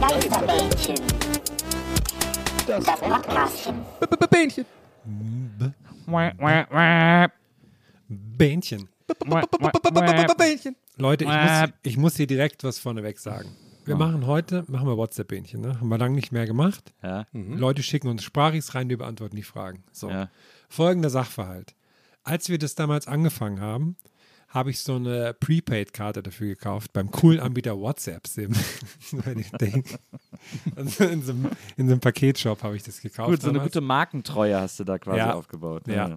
Geisterbähnchen. Das Podcastchen. Bähnchen. Bähnchen. Bähnchen. Leute, ich muss, ich muss hier direkt was vorneweg sagen. Wir machen heute, machen wir WhatsApp-Bähnchen, ne? Haben wir lange nicht mehr gemacht. Ja. Leute schicken uns Sprachis rein, wir beantworten die Fragen. So. Ja. Folgender Sachverhalt. Als wir das damals angefangen haben, habe ich so eine Prepaid-Karte dafür gekauft, beim coolen Anbieter WhatsApp-Sim. also in, so einem, in so einem Paketshop habe ich das gekauft. Gut, so eine damals. gute Markentreue hast du da quasi Ja. aufgebaut. Ja.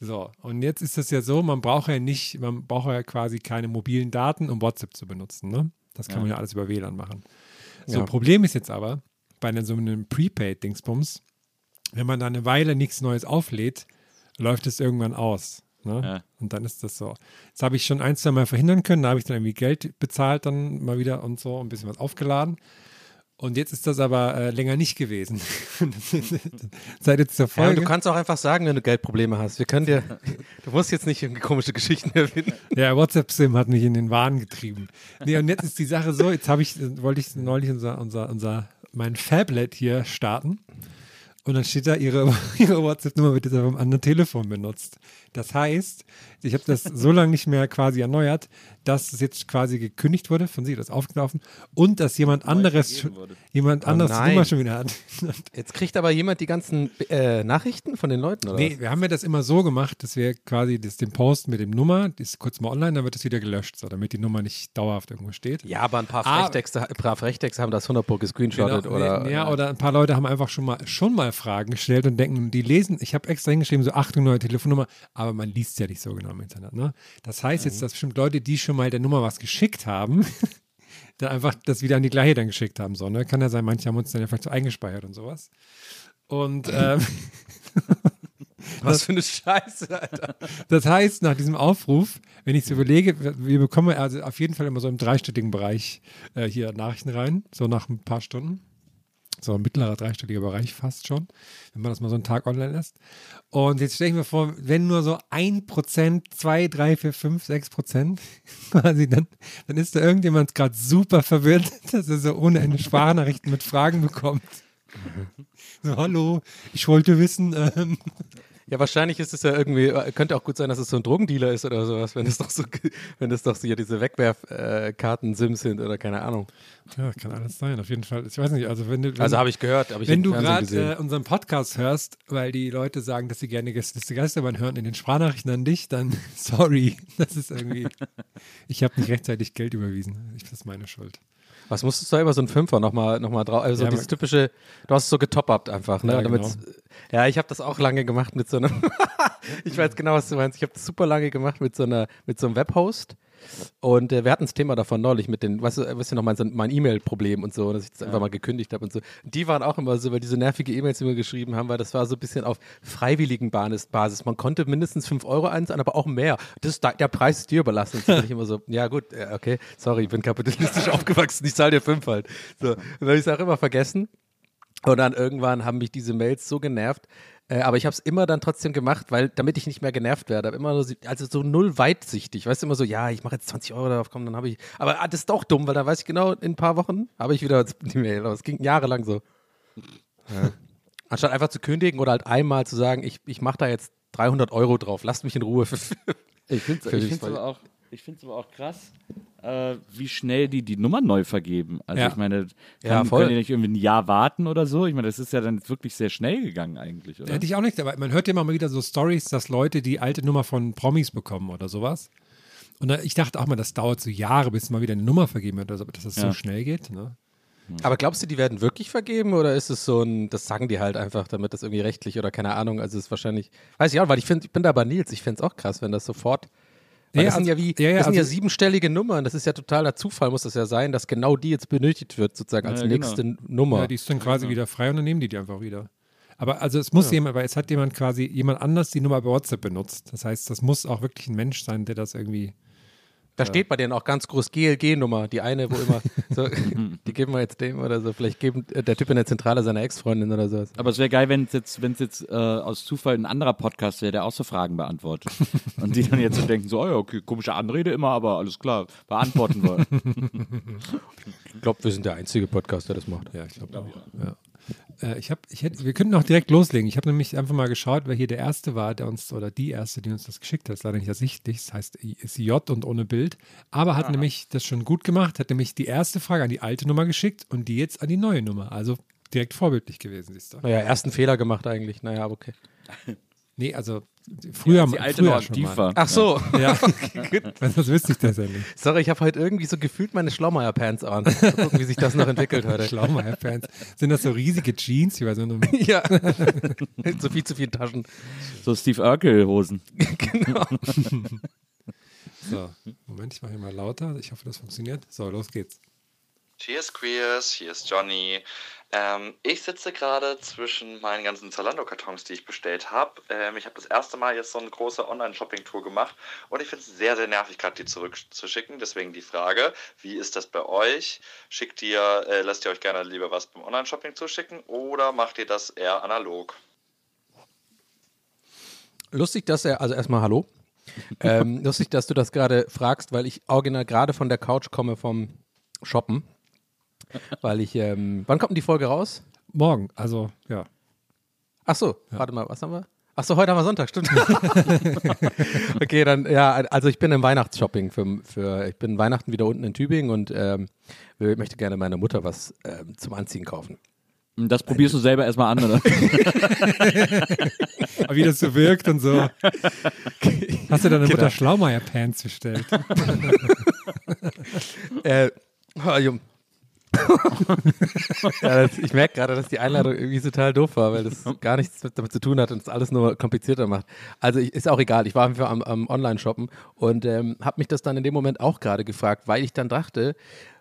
So, und jetzt ist das ja so, man braucht ja nicht, man braucht ja quasi keine mobilen Daten, um WhatsApp zu benutzen. Ne? Das kann Ja. man ja alles über WLAN machen. So, Ja. Problem ist jetzt aber, bei so einem Prepaid-Dingsbums, wenn man da eine Weile nichts Neues auflädt, läuft es irgendwann aus. Ne? Ja. Und dann ist das so. Jetzt habe ich schon ein, zwei Mal verhindern können, da habe ich dann irgendwie Geld bezahlt, dann mal wieder und so, ein bisschen was aufgeladen. Und jetzt ist das aber äh, länger nicht gewesen. Seit jetzt zur Ja, Folge. und du kannst auch einfach sagen, wenn du Geldprobleme hast. Wir können dir, du musst jetzt nicht irgendwie komische Geschichten erfinden. Ja, WhatsApp-Sim hat mich in den Wahn getrieben. Nee, und jetzt ist die Sache so, jetzt habe ich, wollte ich neulich unser, unser, unser, mein Fablet hier starten. Und dann steht da, ihre, ihre WhatsApp-Nummer wird jetzt auf einem anderen Telefon benutzt. Das heißt, ich habe das so lange nicht mehr quasi erneuert, dass es jetzt quasi gekündigt wurde, von sie das aufgelaufen und dass jemand anderes, vergeben wurde. jemand anderes die. Nummer schon wieder hat. Jetzt kriegt aber jemand die ganzen äh, Nachrichten von den Leuten, oder? Nee, wir haben ja das immer so gemacht, dass wir quasi das, den Post mit dem Nummer, das ist kurz mal online, dann wird das wieder gelöscht, so, damit die Nummer nicht dauerhaft irgendwo steht. Ja, aber ein paar Ah. Frechdecks, ein paar Frechdecks haben das 100 Pro gescreenshottet Genau, oder. nee, ja, oder ein paar Leute haben einfach schon mal, schon mal Fragen gestellt und denken, die lesen, ich habe extra hingeschrieben, so Achtung, neue Telefonnummer, aber man liest ja nicht so genau im Internet. Ne? Das heißt Mhm. jetzt, dass bestimmt Leute, die schon mal der Nummer was geschickt haben, dann einfach das wieder an die gleiche dann geschickt haben. So, ne? Kann ja sein, manche haben uns dann ja vielleicht so eingespeichert und sowas. Und ähm, Was für eine Scheiße, Alter. das heißt, nach diesem Aufruf, wenn ich es überlege, wir- wir bekommen also auf jeden Fall immer so im dreistelligen Bereich äh, hier Nachrichten rein, so nach ein paar Stunden. So ein mittlerer dreistelliger Bereich fast schon, wenn man das mal so einen Tag online lässt. Und jetzt stelle ich mir vor, wenn nur so ein Prozent, zwei, drei, vier, fünf, sechs Prozent quasi, dann, dann ist da irgendjemand gerade super verwirrt, dass er so ohne Ende Sprachnachrichten mit Fragen bekommt. So, hallo, ich wollte wissen, ähm, Ja, wahrscheinlich ist es ja irgendwie, äh, könnte auch gut sein, dass es so ein Drogendealer ist oder sowas, wenn es doch so, wenn es doch so hier diese Wegwerfkarten-Sims sind oder keine Ahnung. Ja, kann alles sein, auf jeden Fall. Ich weiß nicht, also wenn du, wenn, Also habe ich gehört, habe ich wenn du gerade äh, unseren Podcast hörst, weil die Leute sagen, dass sie gerne Gäste Geisterbahn hören in den Sprachnachrichten an dich, dann sorry, das ist irgendwie, ich habe nicht rechtzeitig Geld überwiesen. Ich, das ist meine Schuld. Was musstest du da über so einen Fünfer nochmal noch mal drauf? Also Ja, dieses typische, du hast es so getop-upt einfach, ne? Ja, genau. ja ich habe das auch lange gemacht mit so einem, ich weiß genau, was du meinst. Ich habe das super lange gemacht mit so einer, mit so einem Webhost. Und äh, wir hatten das Thema davon neulich mit den, weißt du, weißt du noch, mein, mein E-Mail-Problem und so, dass ich das einfach mal gekündigt habe und so. Die waren auch immer so, weil diese nervige E-Mails, die wir geschrieben haben, weil das war so ein bisschen auf freiwilligen Basis. Man konnte mindestens 5 Euro einzahlen, aber auch mehr. Das der Preis ist dir überlassen. Und ich immer so, ja gut, okay, sorry, ich bin kapitalistisch aufgewachsen, ich zahle dir 5 halt. So, dann habe ich es auch immer vergessen. Und dann irgendwann haben mich diese Mails so genervt, äh, aber ich habe es immer dann trotzdem gemacht, weil damit ich nicht mehr genervt werde. Immer so, also so null weitsichtig. Weißt du, immer so, ja, ich mache jetzt 20 Euro darauf, komm, dann habe ich. Aber ah, das ist doch dumm, weil dann weiß ich genau, in ein paar Wochen habe ich wieder die Mail. Es ging jahrelang so. Ja. Anstatt einfach zu kündigen oder halt einmal zu sagen, ich, ich mache da jetzt 300 Euro drauf, lasst mich in Ruhe. ich finde es aber auch ich finde es aber auch krass, äh, wie schnell die die Nummer neu vergeben. Also ja. ich meine, kann, ja, können die nicht irgendwie ein Jahr warten oder so? Ich meine, das ist ja dann wirklich sehr schnell gegangen eigentlich, oder? Hätte ich auch nicht, aber man hört ja immer mal wieder so Stories, dass Leute die alte Nummer von Promis bekommen oder sowas. Und ich dachte auch mal, das dauert so Jahre, bis mal wieder eine Nummer vergeben wird, also, dass das ja. so schnell geht. Ne? Aber glaubst du, die werden wirklich vergeben oder ist es so ein, das sagen die halt einfach, damit das irgendwie rechtlich oder keine Ahnung, also es ist wahrscheinlich, weiß ich auch, weil ich finde, ich bin da bei Nils, ich fände es auch krass, wenn das sofort weil ja, das sind also, ja wie, ja, ja, das sind also, ja siebenstellige Nummern. Das ist ja totaler Zufall, muss das ja sein, dass genau die jetzt benötigt wird, sozusagen als nächste genau. Nummer. Ja, die ist dann quasi genau. wieder frei und dann nehmen die die einfach wieder. Aber also es muss jemand, weil es hat jemand quasi, jemand anders die Nummer bei WhatsApp benutzt. Das heißt, das muss auch wirklich ein Mensch sein, der das irgendwie da steht bei denen auch ganz groß GLG-Nummer, die eine, wo immer, so, die geben wir jetzt dem oder so. Vielleicht geben äh, der Typ in der Zentrale seiner Ex-Freundin oder so. Aber es wäre geil, wenn es jetzt, wenn's jetzt äh, aus Zufall ein anderer Podcast wäre, der auch so Fragen beantwortet. Und die dann jetzt so denken, so, oh ja, okay, komische Anrede immer, aber alles klar, beantworten wollen. ich glaube, wir sind der einzige Podcast, der das macht. Ja, ich glaube auch. Ja. Äh, ich hab, ich hätte, wir könnten auch direkt loslegen. Ich habe nämlich einfach mal geschaut, wer hier der Erste war, der uns, oder die Erste, die uns das geschickt hat. Das ist leider nicht ersichtlich. Das heißt, ist J und ohne Bild. Aber hat Aha. nämlich das schon gut gemacht, hat nämlich die erste Frage an die alte Nummer geschickt und die jetzt an die neue Nummer. Also direkt vorbildlich gewesen, siehst du. Naja, ersten Fehler gemacht eigentlich. Naja, okay. Nee, also früher, ja, alte früher aktiv war. Ach so. Ja. okay, das wüsste ich tatsächlich. Sorry, ich habe heute irgendwie so gefühlt meine Schlaumeier-Pants an. Mal gucken, wie sich das noch entwickelt heute. Schlaumeier-Pants. Sind das so riesige Jeans? Wie bei so einem ja. so viel zu viele Taschen. So Steve Urkel-Hosen. genau. so, Moment, ich mache hier mal lauter. Ich hoffe, das funktioniert. So, los geht's. Cheers, Queers. Hier ist Johnny. Ähm, ich sitze gerade zwischen meinen ganzen Zalando-Kartons, die ich bestellt habe. Ähm, ich habe das erste Mal jetzt so eine große Online-Shopping-Tour gemacht und ich finde es sehr, sehr nervig, gerade die zurückzuschicken. Deswegen die Frage, wie ist das bei euch? Schickt ihr, äh, lasst ihr euch gerne lieber was beim Online-Shopping zuschicken oder macht ihr das eher analog? Lustig, dass er, also erstmal Hallo. ähm, lustig, dass du das gerade fragst, weil ich original gerade von der Couch komme vom Shoppen weil ich, ähm, wann kommt denn die Folge raus? Morgen, also ja. Ach so, ja. warte mal, was haben wir? Ach so, heute haben wir Sonntag, stimmt. okay, dann, ja, also ich bin im Weihnachtsshopping für, für, ich bin Weihnachten wieder unten in Tübingen und ähm, möchte gerne meiner Mutter was ähm, zum Anziehen kaufen. Das probierst du selber erstmal an, oder? Wie das so wirkt und so. Hast du deiner Mutter genau. Schlaumeier-Pants bestellt? äh, ja, das, ich merke gerade, dass die Einladung irgendwie total doof war, weil das gar nichts damit zu tun hat und es alles nur komplizierter macht. Also ich, ist auch egal, ich war einfach am, am Online-Shoppen und ähm, habe mich das dann in dem Moment auch gerade gefragt, weil ich dann dachte,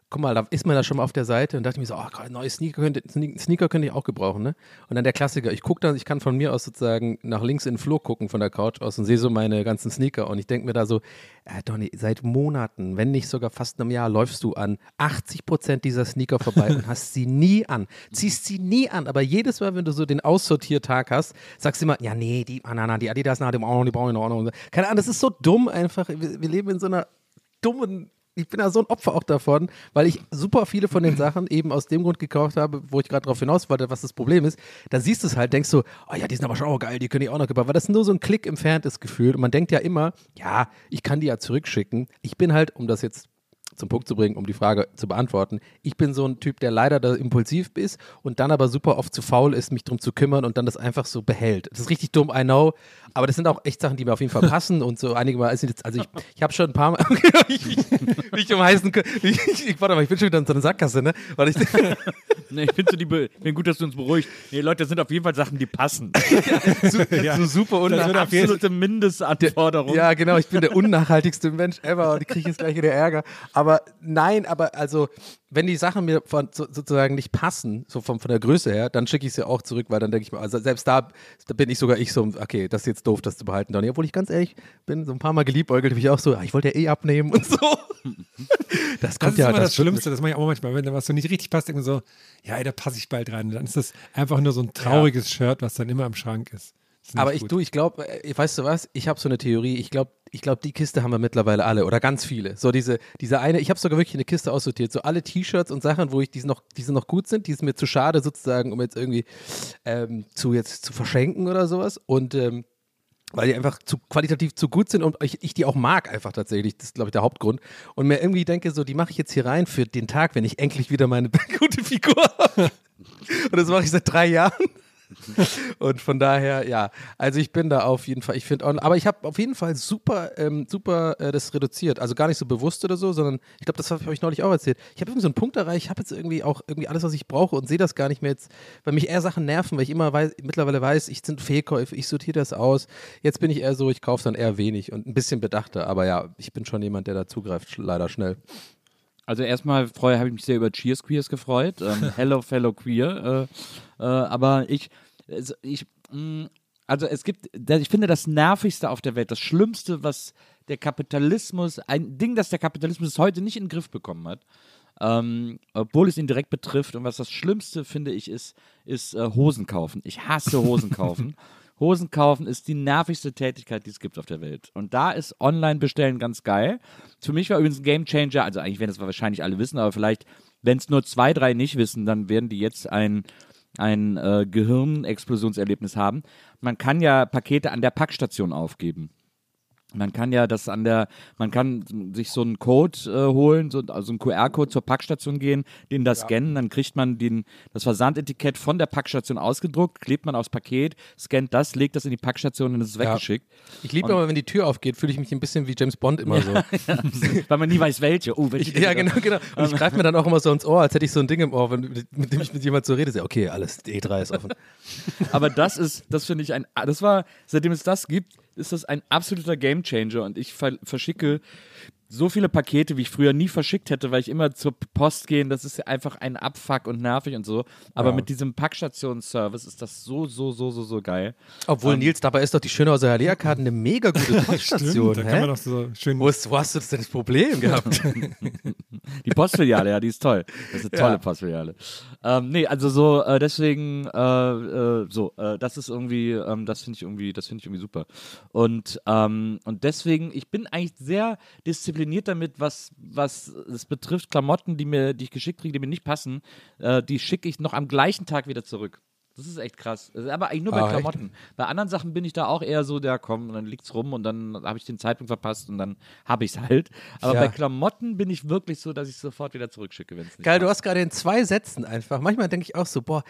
guck mal, da ist man da schon mal auf der Seite und dachte mir so, oh, neue Sneaker könnte, Sneaker könnte ich auch gebrauchen, ne? Und dann der Klassiker, ich gucke dann, ich kann von mir aus sozusagen nach links in den Flur gucken von der Couch aus und sehe so meine ganzen Sneaker und ich denke mir da so, äh, Donny, seit Monaten, wenn nicht sogar fast einem Jahr, läufst du an 80 Prozent dieser Sneaker vorbei und hast sie nie an, ziehst sie nie an, aber jedes Mal, wenn du so den Aussortiertag hast, sagst du immer, ja, nee, die, ah, na, na, die Adidas, na, die brauchen die brauchen wir noch. Keine Ahnung, das ist so dumm einfach, wir, wir leben in so einer dummen ich bin da so ein Opfer auch davon, weil ich super viele von den Sachen eben aus dem Grund gekauft habe, wo ich gerade darauf hinaus wollte, was das Problem ist. Da siehst du es halt, denkst du, oh ja, die sind aber schon auch geil, die können ich auch noch gebrauchen, weil das nur so ein Klick entfernt ist gefühlt. Und man denkt ja immer, ja, ich kann die ja zurückschicken. Ich bin halt, um das jetzt zum Punkt zu bringen, um die Frage zu beantworten. Ich bin so ein Typ, der leider da impulsiv ist und dann aber super oft zu faul ist, mich drum zu kümmern und dann das einfach so behält. Das ist richtig dumm, I know, aber das sind auch echt Sachen, die mir auf jeden Fall passen und so einige Mal, also ich, ich habe schon ein paar Mal, ich, ich, um heißen, ich, ich, warte mal, ich bin schon wieder in so einer Sackgasse, ne? Warte, ich, nee, ich finde so bin gut, dass du uns beruhigt. Nee, Leute, das sind auf jeden Fall Sachen, die passen. ja, ja. So super unnachhaltig. Das absolute Mindestanforderung. Ja, genau, ich bin der unnachhaltigste Mensch ever und ich kriege jetzt gleich wieder Ärger. Aber nein, aber also, wenn die Sachen mir von, so, sozusagen nicht passen, so von, von der Größe her, dann schicke ich sie auch zurück, weil dann denke ich mir, also selbst da, da bin ich sogar ich so, okay, das ist jetzt doof, das zu behalten, Donny. Obwohl ich ganz ehrlich bin, so ein paar Mal geliebäugelt, habe ich auch so, ja, ich wollte ja eh abnehmen und so. Das kommt das ja ist immer das, das Schlimmste, das mache ich auch manchmal, wenn da was so nicht richtig passt, irgendwie so, ja, ey, da passe ich bald rein. Dann ist das einfach nur so ein trauriges ja. Shirt, was dann immer im Schrank ist. Aber ich, du, ich glaube, äh, weißt du was? Ich habe so eine Theorie. Ich glaube, ich glaube, die Kiste haben wir mittlerweile alle oder ganz viele. So diese, diese eine, ich habe sogar wirklich eine Kiste aussortiert. So alle T-Shirts und Sachen, wo ich diese noch, diese noch gut sind, die sind mir zu schade sozusagen, um jetzt irgendwie ähm, zu jetzt zu verschenken oder sowas. Und ähm, weil die einfach zu qualitativ zu gut sind und ich, ich die auch mag einfach tatsächlich. Das ist, glaube ich, der Hauptgrund. Und mir irgendwie denke, so, die mache ich jetzt hier rein für den Tag, wenn ich endlich wieder meine gute Figur habe. Und das mache ich seit drei Jahren. und von daher, ja, also ich bin da auf jeden Fall, ich finde, aber ich habe auf jeden Fall super, ähm, super äh, das reduziert. Also gar nicht so bewusst oder so, sondern ich glaube, das habe ich euch neulich auch erzählt. Ich habe irgendwie so einen Punkt erreicht, ich habe jetzt irgendwie auch irgendwie alles, was ich brauche und sehe das gar nicht mehr jetzt, weil mich eher Sachen nerven, weil ich immer weiß, mittlerweile weiß, ich sind Fehlkäufe, ich sortiere das aus. Jetzt bin ich eher so, ich kaufe dann eher wenig und ein bisschen bedachter, aber ja, ich bin schon jemand, der da zugreift, leider schnell. Also erstmal habe ich mich sehr über Cheers Queers gefreut. Ähm, hello, fellow queer. Äh, äh, aber ich, ich, mh, mm, also es gibt, ich finde das Nervigste auf der Welt, das Schlimmste, was der Kapitalismus, ein Ding, das der Kapitalismus heute nicht in den Griff bekommen hat, ähm, obwohl es ihn direkt betrifft. Und was das Schlimmste, finde ich, ist, ist äh, Hosen kaufen. Ich hasse Hosen kaufen. Hosen kaufen ist die nervigste Tätigkeit, die es gibt auf der Welt. Und da ist Online-Bestellen ganz geil. Für mich war übrigens ein Gamechanger, also eigentlich werden das wahrscheinlich alle wissen, aber vielleicht, wenn es nur zwei, drei nicht wissen, dann werden die jetzt ein, ein äh, Gehirnexplosionserlebnis haben. Man kann ja Pakete an der Packstation aufgeben. Man kann ja das an der, man kann sich so einen Code äh, holen, so, also einen QR-Code zur Packstation gehen, den da ja. scannen, dann kriegt man den, das Versandetikett von der Packstation ausgedruckt, klebt man aufs Paket, scannt das, legt das in die Packstation und ist ja. weggeschickt. Ich liebe aber, wenn die Tür aufgeht, fühle ich mich ein bisschen wie James Bond immer so. Weil man nie weiß, welche. Oh, welche ich, ja, genau, genau. Und ich greife mir dann auch immer so ins Ohr, als hätte ich so ein Ding im Ohr, wenn, mit dem ich mit jemandem so rede. So, okay, alles, E3 ist offen. aber das ist, das finde ich ein, das war, seitdem es das gibt, ist das ein absoluter Gamechanger und ich verschicke so viele Pakete, wie ich früher nie verschickt hätte, weil ich immer zur Post gehen, das ist einfach ein Abfuck und nervig und so. Aber ja. mit diesem Packstationsservice ist das so, so, so, so, so geil. Obwohl, ähm, Nils, dabei ist doch die Schönhauser Alea-Karte eine mega gute Packstation. da kann man doch so schön. Wo, ist, wo hast du das denn das Problem gehabt? die Postfiliale, ja, die ist toll. Das ist eine tolle ja. Postfiliale. Ähm, nee, also so, äh, deswegen, äh, äh, so, äh, das ist irgendwie, ähm, das finde ich irgendwie, das finde ich irgendwie super. Und, ähm, und deswegen, ich bin eigentlich sehr diszipliniert diszipliniert damit, was, was es betrifft. Klamotten, die, mir, die ich geschickt kriege, die mir nicht passen, äh, die schicke ich noch am gleichen Tag wieder zurück. Das ist echt krass. Aber eigentlich nur bei ah, Klamotten. Echt? Bei anderen Sachen bin ich da auch eher so, der komm, dann liegt's rum und dann habe ich den Zeitpunkt verpasst und dann habe ich es halt. Aber ja. bei Klamotten bin ich wirklich so, dass ich sofort wieder zurückschicke, wenn es nicht Geil, passt. du hast gerade in zwei Sätzen einfach. Manchmal denke ich auch so, boah,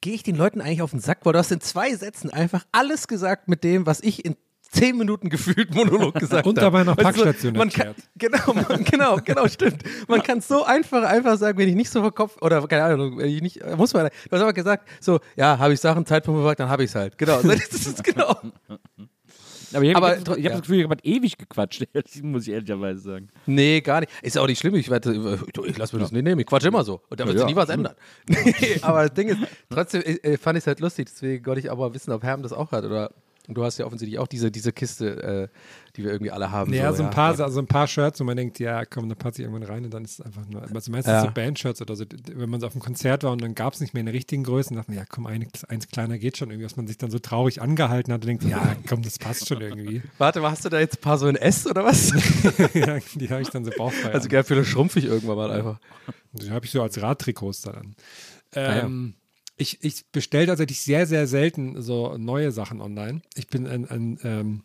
gehe ich den Leuten eigentlich auf den Sack, weil du hast in zwei Sätzen einfach alles gesagt mit dem, was ich in zehn Minuten gefühlt Monolog gesagt Und dabei noch Packstation also, man kann, Genau, man, genau, genau, stimmt. Man kann es so einfach, einfach sagen, wenn ich nicht so vor Kopf, oder keine Ahnung, wenn ich nicht, muss man, du hast aber gesagt, so, ja, habe ich Sachen, Zeitpunkt verfolgt, dann habe ich es halt. Genau, das ist genau. Aber ich habe hab, ja. das Gefühl, ich habe ewig gequatscht, muss ich ehrlicherweise sagen. Nee, gar nicht. Ist auch nicht schlimm. Ich, ich lasse mir das nicht nehmen. Ich quatsche immer so. Und da wird ja, sich nie was ändern. Nee, aber das Ding ist, trotzdem äh, fand ich es halt lustig. Deswegen wollte ich aber wissen, ob Herm das auch hat oder und du hast ja offensichtlich auch diese, diese Kiste, äh, die wir irgendwie alle haben. Ja, so, so ein paar, also ein paar Shirts, wo man denkt, ja, komm, da passt ich irgendwann rein und dann ist es einfach nur, also meistens ja. so Bandshirts oder so, wenn man so auf einem Konzert war und dann gab es nicht mehr in richtigen Größe, dann dachte man, ja, komm, ein, eins kleiner geht schon irgendwie, dass man sich dann so traurig angehalten hat und denkt, ja, komm, das passt schon irgendwie. Warte, hast du da jetzt ein paar so in S oder was? ja, die habe ich dann so bauchfrei. Also, geil, für schrumpfig irgendwann mal einfach. Die habe ich so als Radtrikots dann. Ähm, ja ich, ich bestelle tatsächlich sehr, sehr selten so neue Sachen online. Ich bin ein, ein ähm,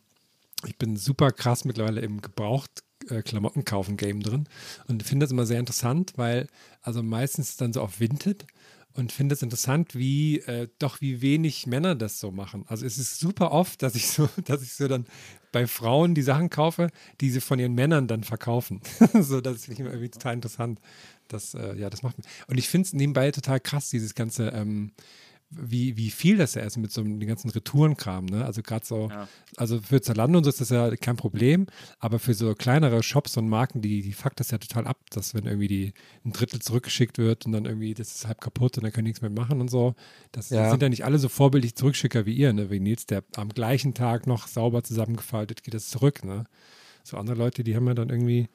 ich bin super krass mittlerweile im Gebraucht äh, Klamotten kaufen Game drin und finde das immer sehr interessant, weil also meistens dann so auf Vinted und finde es interessant, wie äh, doch wie wenig Männer das so machen. Also es ist super oft, dass ich so, dass ich so dann bei Frauen die Sachen kaufe, die sie von ihren Männern dann verkaufen. so, das finde ich irgendwie total interessant. Das, äh, ja, das macht Und ich finde es nebenbei total krass, dieses ganze ähm, wie, wie viel das ja ist mit so einem ganzen Retourenkram. Ne? Also gerade so, ja. also für Zalando und so ist das ja kein Problem, aber für so kleinere Shops und Marken, die, die fuckt das ja total ab, dass wenn irgendwie die ein Drittel zurückgeschickt wird und dann irgendwie das ist halb kaputt und dann können nichts mehr machen und so. Das ja. sind ja nicht alle so vorbildlich Zurückschicker wie ihr, ne? Wie Nils, der am gleichen Tag noch sauber zusammengefaltet geht das zurück, ne? So andere Leute, die haben ja dann irgendwie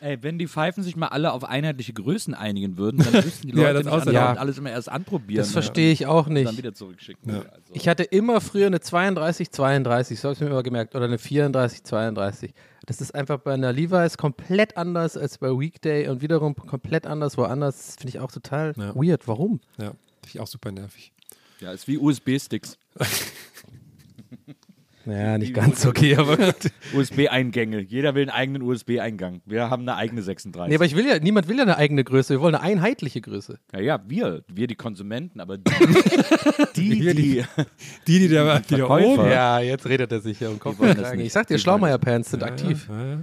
Ey, wenn die Pfeifen sich mal alle auf einheitliche Größen einigen würden, dann müssten die Leute ja, das nicht alle, ja. alles immer erst anprobieren. Das verstehe ich auch nicht. Und dann wieder zurückschicken. Ja. Also. Ich hatte immer früher eine 32, 32, so habe ich mir immer gemerkt, oder eine 34, 32. Das ist einfach bei einer Levi's komplett anders als bei Weekday und wiederum komplett anders woanders. Finde ich auch total weird. Warum? Ja, finde ich auch super nervig. Ja, ist wie USB-Sticks. Ja, nicht ganz okay, aber USB-Eingänge. Jeder will einen eigenen USB-Eingang. Wir haben eine eigene 36. Nee, aber ich will ja, niemand will ja eine eigene Größe. Wir wollen eine einheitliche Größe. Ja, ja, wir, wir die Konsumenten, aber die, die, die, die, die, die, da, die da oben. Ja, jetzt redet er sich ja um Kopf Ich sag dir, Schlaumeier-Pants sind ja, aktiv. Ja, ja.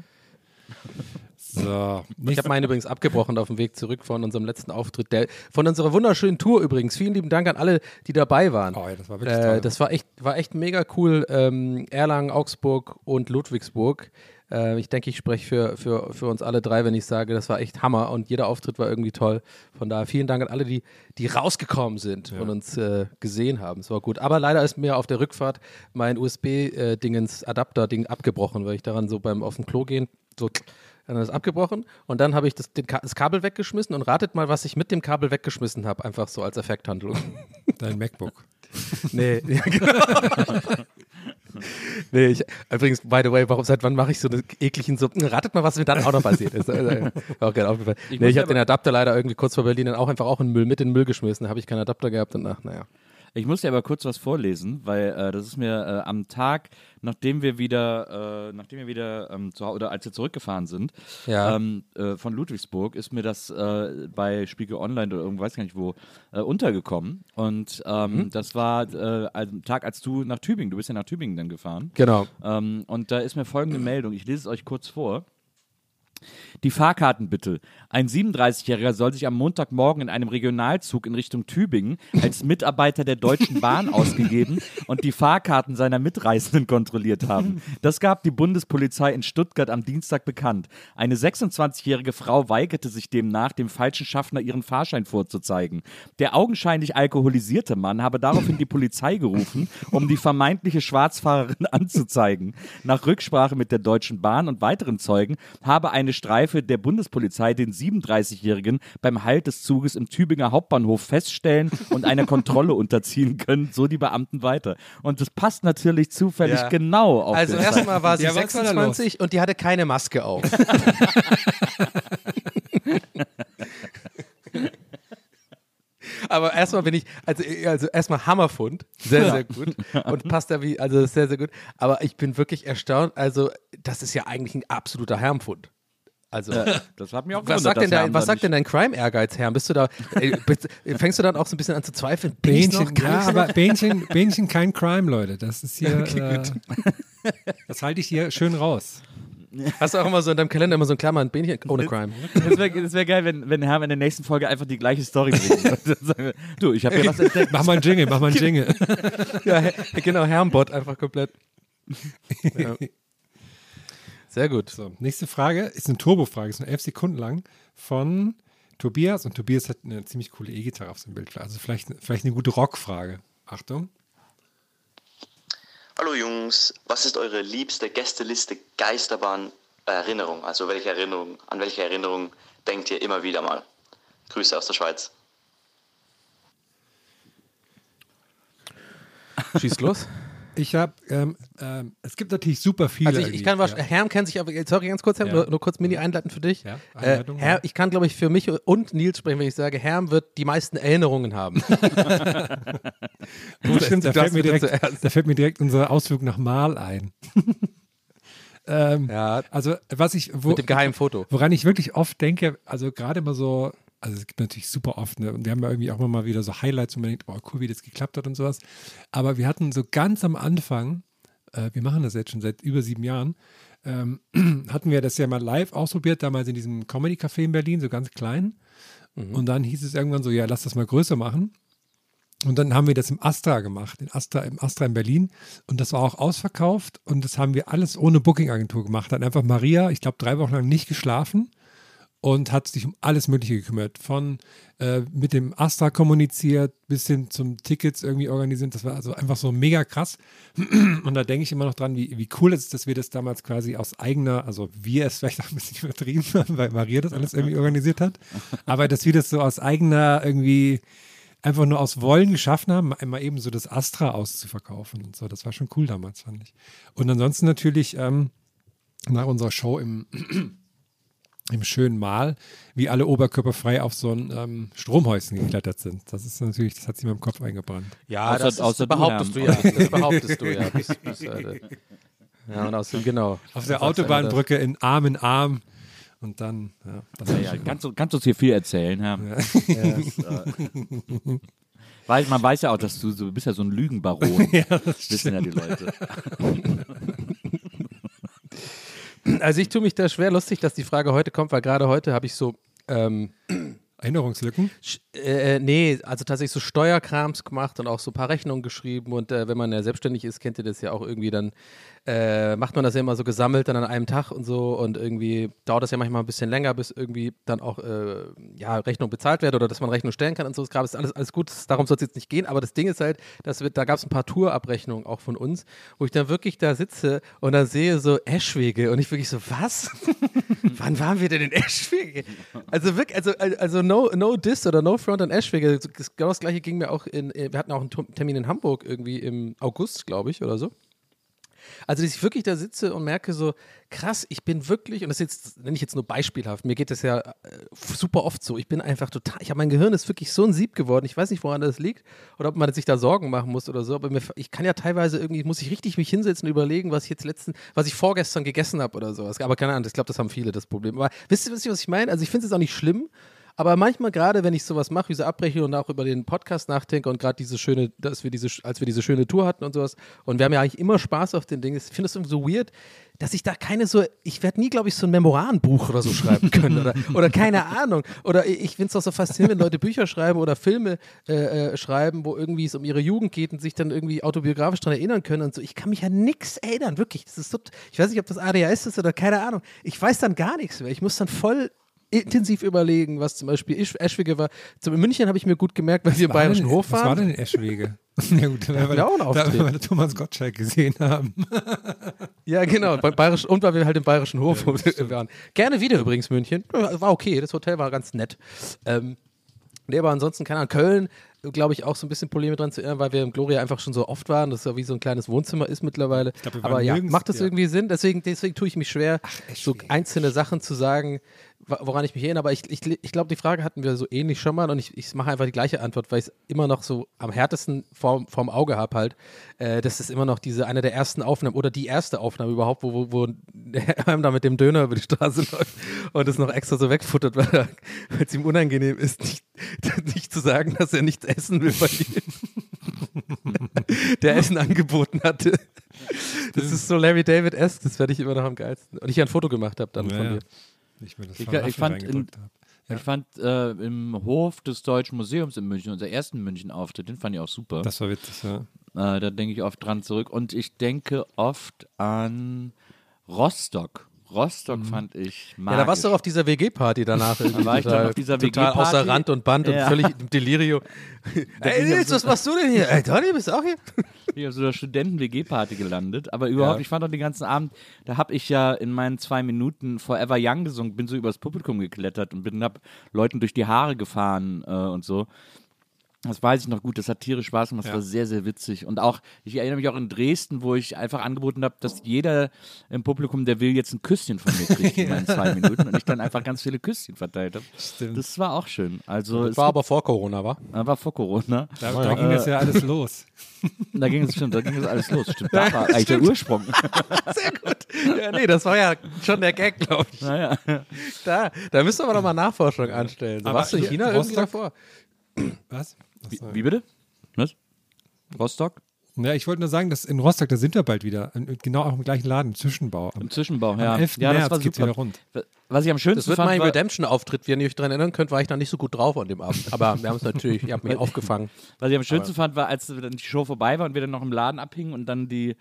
So. Ich habe meinen übrigens abgebrochen auf dem Weg zurück von unserem letzten Auftritt. Der, von unserer wunderschönen Tour übrigens. Vielen lieben Dank an alle, die dabei waren. Oh, ja, das war wirklich äh, toll. Das war echt, war echt mega cool. Ähm, Erlangen, Augsburg und Ludwigsburg. Äh, ich denke, ich spreche für, für, für uns alle drei, wenn ich sage, das war echt Hammer und jeder Auftritt war irgendwie toll. Von daher vielen Dank an alle, die, die rausgekommen sind ja. und uns äh, gesehen haben. Es war gut. Aber leider ist mir auf der Rückfahrt mein USB-Dingens-Adapter-Ding äh, abgebrochen, weil ich daran so beim auf dem Klo gehen so dann ist es abgebrochen und dann habe ich das, das, Kabel weggeschmissen und ratet mal, was ich mit dem Kabel weggeschmissen habe, einfach so als Effekthandlung. Dein MacBook. nee, ja, genau. nee, ich, übrigens, by the way, warum, seit wann mache ich so eine ekligen so, ratet mal, was mir dann auch noch passiert ist. Also, auch gerne aufgefallen. Ich, nee, ich habe den Adapter leider irgendwie kurz vor Berlin dann auch einfach auch in Müll, mit in den Müll geschmissen, da habe ich keinen Adapter gehabt und ach, naja. Ich muss dir aber kurz was vorlesen, weil äh, das ist mir äh, am Tag, nachdem wir wieder, äh, nachdem wir wieder ähm, zu, oder als wir zurückgefahren sind ja. ähm, äh, von Ludwigsburg, ist mir das äh, bei Spiegel Online oder irgendwas gar nicht wo äh, untergekommen. Und ähm, mhm. das war am Tag, als du nach Tübingen, du bist ja nach Tübingen dann gefahren. Genau. Ähm, und da ist mir folgende Meldung. Ich lese es euch kurz vor. Die Fahrkarten bitte. Ein 37-Jähriger soll sich am Montagmorgen in einem Regionalzug in Richtung Tübingen als Mitarbeiter der Deutschen Bahn ausgegeben und die Fahrkarten seiner Mitreisenden kontrolliert haben. Das gab die Bundespolizei in Stuttgart am Dienstag bekannt. Eine 26-jährige Frau weigerte sich demnach, dem falschen Schaffner ihren Fahrschein vorzuzeigen. Der augenscheinlich alkoholisierte Mann habe daraufhin die Polizei gerufen, um die vermeintliche Schwarzfahrerin anzuzeigen. Nach Rücksprache mit der Deutschen Bahn und weiteren Zeugen habe eine Streife der Bundespolizei den 37-Jährigen beim Halt des Zuges im Tübinger Hauptbahnhof feststellen und einer Kontrolle unterziehen können, so die Beamten weiter. Und das passt natürlich zufällig ja. genau auf Also erstmal war sie ja, 26 und die hatte keine Maske auf. Aber erstmal bin ich, also, also erstmal Hammerfund, sehr, sehr gut. Und passt da wie, also sehr, sehr gut. Aber ich bin wirklich erstaunt, also das ist ja eigentlich ein absoluter Hermfund. Also, äh, das hat mir auch was sagt, denn dein, was sagt denn dein Crime-Ehrgeiz, Herr? Bist du da, ey, fängst du dann auch so ein bisschen an zu zweifeln? Bähnchen, ja, aber Bähnchen, Bähnchen kein Crime, Leute. Das ist hier, okay, äh, das halte ich hier schön raus. Hast du auch immer so in deinem Kalender immer so ein Klammern, Bähnchen ohne Crime? Das wäre wär geil, wenn, wenn Herr in der nächsten Folge einfach die gleiche Story bringt. du, ich habe hier was entdeckt. Mach mal einen Jingle, mach mal einen Jingle. ja, genau, Herrenbot einfach komplett. Ja. Sehr gut. So, nächste Frage ist eine Turbo-Frage, ist nur elf Sekunden lang von Tobias und Tobias hat eine ziemlich coole E-Gitarre auf seinem Bild. Also vielleicht, vielleicht eine gute Rockfrage. Achtung. Hallo Jungs, was ist eure liebste Gästeliste Geisterbahn Erinnerung? Also welche Erinnerung, an welche Erinnerung denkt ihr immer wieder mal? Grüße aus der Schweiz. Schießt los. Ich habe, ähm, ähm, es gibt natürlich super viele. Also ich, ich kann, ja. Herm kennt sich aber, sorry, ganz kurz, Herm, ja. nur, nur, kurz Mini einleiten für dich. Ja, äh, Herr, ich kann, glaube ich, für mich und Nils sprechen, wenn ich sage, Herm wird die meisten Erinnerungen haben. Gut, stimmt, da fällt, mir direkt, da fällt mir direkt unser Ausflug nach Mal ein. Ähm, ja. Also, was ich. Wo, Mit dem geheimen Foto. Woran ich wirklich oft denke, also gerade mal so, also es gibt natürlich super oft, ne? Und wir haben ja irgendwie auch immer mal wieder so Highlights und man denkt, oh cool, wie das geklappt hat und sowas. Aber wir hatten so ganz am Anfang, äh, wir machen das jetzt schon seit über sieben Jahren, ähm, hatten wir das ja mal live ausprobiert, damals in diesem Comedy-Café in Berlin, so ganz klein. Mhm. Und dann hieß es irgendwann so, ja, lass das mal größer machen. Und dann haben wir das im Astra gemacht, in Astra, im Astra in Berlin. Und das war auch ausverkauft. Und das haben wir alles ohne Booking-Agentur gemacht. Dann einfach Maria, ich glaube, drei Wochen lang nicht geschlafen und hat sich um alles Mögliche gekümmert. Von äh, mit dem Astra kommuniziert bis hin zum Tickets irgendwie organisiert. Das war also einfach so mega krass. Und da denke ich immer noch dran, wie, wie cool es ist, dass wir das damals quasi aus eigener, also wir es vielleicht auch ein bisschen übertrieben haben, weil Maria das alles irgendwie organisiert hat. Aber dass wir das so aus eigener irgendwie einfach nur aus Wollen geschaffen haben, einmal eben so das Astra auszuverkaufen und so. Das war schon cool damals, fand ich. Und ansonsten natürlich ähm, nach unserer Show im im schönen Mal, wie alle oberkörperfrei auf so ein ähm, Stromhäuschen geklettert sind. Das ist natürlich, das hat sich mir im Kopf eingebrannt. Ja, außer, das, außer behauptest du, ja. Das behauptest du ja. Bis, bis, äh, ja, und außerdem, genau. Auf der Autobahnbrücke in Arm in Arm. Und dann, ja. Das ja, ja kannst, du, kannst uns hier viel erzählen, ja. ja. Weil man weiß ja auch, dass du, du bist ja so ein Lügenbaron. ja, das wissen ja die Leute. Also ich tue mich da schwer lustig, dass die Frage heute kommt, weil gerade heute habe ich so ähm, Erinnerungslücken? Äh, äh, nee, also tatsächlich so Steuerkrams gemacht und auch so ein paar Rechnungen geschrieben. Und äh, wenn man ja selbstständig ist, kennt ihr das ja auch irgendwie, dann äh, macht man das ja immer so gesammelt dann an einem Tag und so. Und irgendwie dauert das ja manchmal ein bisschen länger, bis irgendwie dann auch äh, ja, Rechnung bezahlt wird oder dass man Rechnung stellen kann und so. Es gab es alles, alles gut, darum soll es jetzt nicht gehen. Aber das Ding ist halt, dass wir, da gab es ein paar Tourabrechnungen auch von uns, wo ich dann wirklich da sitze und dann sehe so Eschwege und ich wirklich so, was? Wann waren wir denn in Eschwege? Also wirklich, also, also no, no Diss oder No Front an Eschwege. Genau das gleiche ging mir auch in, wir hatten auch einen Termin in Hamburg irgendwie im August, glaube ich, oder so. Also, dass ich wirklich da sitze und merke so, krass, ich bin wirklich, und das jetzt, nenne ich jetzt nur beispielhaft, mir geht das ja äh, super oft so, ich bin einfach total, ich habe mein Gehirn ist wirklich so ein Sieb geworden, ich weiß nicht, woran das liegt oder ob man sich da Sorgen machen muss oder so, aber mir, ich kann ja teilweise irgendwie, muss ich richtig mich hinsetzen und überlegen, was ich jetzt letzten, was ich vorgestern gegessen habe oder sowas, aber keine Ahnung, ich glaube, das haben viele das Problem, aber wisst ihr, wisst ihr was ich meine? Also ich finde es auch nicht schlimm, aber manchmal gerade, wenn ich sowas mache, diese Abbrechung und auch über den Podcast nachdenke und gerade diese schöne, dass wir diese, als wir diese schöne Tour hatten und sowas, und wir haben ja eigentlich immer Spaß auf den Dingen. Ich finde es irgendwie so weird, dass ich da keine so, ich werde nie, glaube ich, so ein Memoranbuch oder so schreiben können oder, oder keine Ahnung. Oder ich finde es auch so faszinierend, wenn Leute Bücher schreiben oder Filme äh, äh, schreiben, wo irgendwie es um ihre Jugend geht und sich dann irgendwie autobiografisch daran erinnern können und so. Ich kann mich ja nichts erinnern, wirklich. Das ist so, ich weiß nicht, ob das ADHS ist oder keine Ahnung. Ich weiß dann gar nichts mehr. Ich muss dann voll intensiv überlegen, was zum Beispiel Eschwege war. Zum, in München habe ich mir gut gemerkt, weil wir im Bayerischen denn, Hof waren. Was war denn in Eschwege? ja gut, weil, wir auch da, weil wir Thomas Gottschalk gesehen haben. ja, genau. Bei Bayerisch, und weil wir halt im Bayerischen Hof ja, waren. Gerne wieder übrigens München. War okay, das Hotel war ganz nett. Ähm, nee, aber ansonsten, keine Ahnung, Köln glaube ich, auch so ein bisschen Probleme dran zu erinnern, weil wir im Gloria einfach schon so oft waren, dass es ja wie so ein kleines Wohnzimmer ist mittlerweile. Glaub, Aber ja, macht das ja. irgendwie Sinn? Deswegen, deswegen tue ich mich schwer, Ach, so einzelne Sachen zu sagen, woran ich mich erinnere. Aber ich, ich, ich glaube, die Frage hatten wir so ähnlich schon mal und ich, ich mache einfach die gleiche Antwort, weil ich es immer noch so am härtesten vorm, vorm Auge habe halt. Äh, das ist immer noch diese, eine der ersten Aufnahmen oder die erste Aufnahme überhaupt, wo, wo, wo einem da mit dem Döner über die Straße läuft und es noch extra so wegfuttert, weil es ihm unangenehm ist, nicht, nicht zu sagen, dass er nichts essen will bei dir. der Essen angeboten hatte. Das ist so Larry David-esque, das werde ich immer noch am geilsten. Und ich ein Foto gemacht habe dann ja, von dir. Ich, ich, ich fand, in, ja. ich fand äh, im Hof des Deutschen Museums in München, unser ersten München-Auftritt, den fand ich auch super. Das war witzig, ja. Äh, da denke ich oft dran zurück. Und ich denke oft an Rostock. Rostock mhm. fand ich magisch. Ja, da warst du auf dieser WG-Party danach. da war ich dann auf dieser WG-Party. Total außer Rand und Band ja. und völlig im Delirio. Ey, Nils, was machst du denn hier? Ey, Donny, bist du auch hier? Ich bin auf so einer Studenten-WG-Party gelandet. Aber überhaupt, ja. ich fand auch den ganzen Abend, da habe ich ja in meinen zwei Minuten Forever Young gesungen, bin so übers Publikum geklettert und bin hab Leuten durch die Haare gefahren äh, und so. Das weiß ich noch gut, das hat tierisch Spaß gemacht, das ja. war sehr, sehr witzig. Und auch, ich erinnere mich auch in Dresden, wo ich einfach angeboten habe, dass jeder im Publikum, der will, jetzt ein Küsschen von mir kriegt in meinen zwei Minuten und ich dann einfach ganz viele Küsschen verteilt habe. Stimmt. Das war auch schön. Also, das war aber vor Corona, war? War vor Corona. Da, da ging es ja alles los. Da ging es stimmt, da ging es alles los. Stimmt, da war eigentlich der Ursprung. Sehr gut. ja, nee, das war ja schon der Gag, glaube ich. Naja. Da, da müssen wir doch mal Nachforschung anstellen. So, warst du in China irgendwie davor? Was? Wie, wie bitte? Was? Rostock? Ja, ich wollte nur sagen, dass in Rostock, da sind wir bald wieder. Genau auch im gleichen Laden, im Zwischenbau. Im Zwischenbau, ja. Am 11. ja, März das war geht's super. wieder rund. Was ich am Das schönsten wird fand, mein Redemption-Auftritt. Wenn ihr euch daran erinnern könnt, war ich noch nicht so gut drauf an dem Abend. Aber wir haben es natürlich, ihr habt mich aufgefangen. was ich am schönsten fand, war, als dann die Show vorbei war und wir dann noch im Laden abhingen und dann die,